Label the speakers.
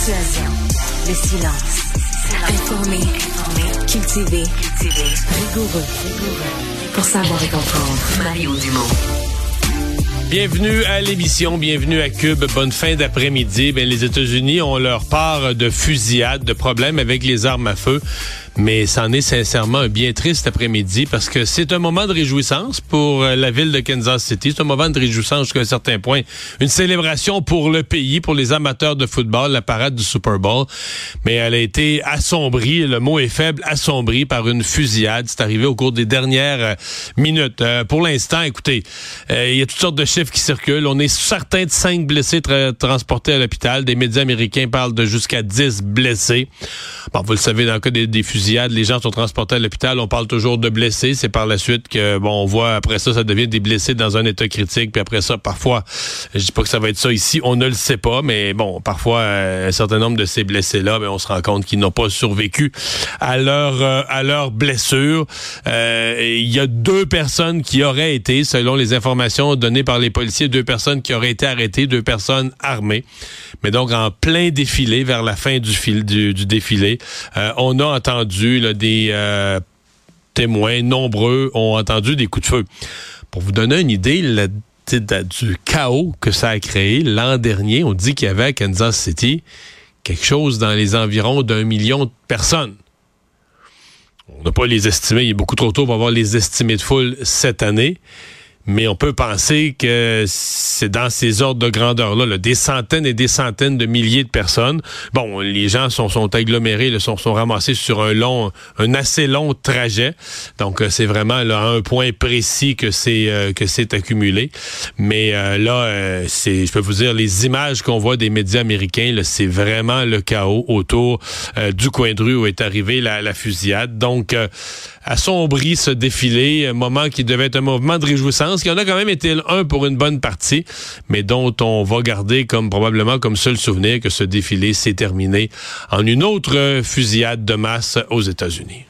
Speaker 1: silence. Informé, cultivé, rigoureux. Pour savoir et comprendre. Mario Dumont.
Speaker 2: Bienvenue à l'émission, bienvenue à Cube. Bonne fin d'après-midi. Ben, les États-Unis ont leur part de fusillade, de problèmes avec les armes à feu mais c'en est sincèrement un bien triste après-midi parce que c'est un moment de réjouissance pour euh, la ville de Kansas City. C'est un moment de réjouissance jusqu'à un certain point. Une célébration pour le pays, pour les amateurs de football, la parade du Super Bowl. Mais elle a été assombrie, le mot est faible, assombrie par une fusillade. C'est arrivé au cours des dernières euh, minutes. Euh, pour l'instant, écoutez, il y a toutes sortes de chiffres qui circulent. On est certain de cinq blessés transportés à l'hôpital. Des médias américains parlent de jusqu'à 10 blessés. Bon, vous le savez, dans le cas des, des fusillades, les gens sont transportés à l'hôpital. On parle toujours de blessés. C'est par la suite que, bon, on voit après ça, ça devient des blessés dans un état critique. Puis après ça, parfois, je dis pas que ça va être ça ici, on ne le sait pas, mais bon, parfois, euh, un certain nombre de ces blessés-là, ben, on se rend compte qu'ils n'ont pas survécu à leur, euh, à leur blessure. Euh, il y a deux personnes qui auraient été, selon les informations données par les policiers, deux personnes qui auraient été arrêtées, deux personnes armées. Mais donc, en plein défilé, vers la fin du, fil, du, du défilé, on a entendu des euh, témoins nombreux ont entendu des coups de feu. Pour vous donner une idée, du chaos que ça a créé l'an dernier, on dit qu'il y avait à Kansas City quelque chose dans les environs d'un million de personnes. On n'a pas les estimés, il est beaucoup trop tôt pour avoir les estimés de foule cette année mais on peut penser que c'est dans ces ordres de grandeur-là, des centaines et des centaines de milliers de personnes. Bon, les gens sont, sont agglomérés, sont, sont ramassés sur un long, un assez long trajet. Donc, euh, c'est vraiment là un point précis que c'est euh, que c'est accumulé. Mais euh, là, c'est, je peux vous dire, les images qu'on voit des médias américains, c'est vraiment le chaos autour du coin de rue où est arrivée la, la fusillade. Donc, assombri ce défilé, un moment qui devait être un mouvement de réjouissance, qui en a quand même été un pour une bonne partie, mais dont on va garder comme probablement comme seul souvenir que ce défilé s'est terminé en une autre fusillade de masse aux États-Unis.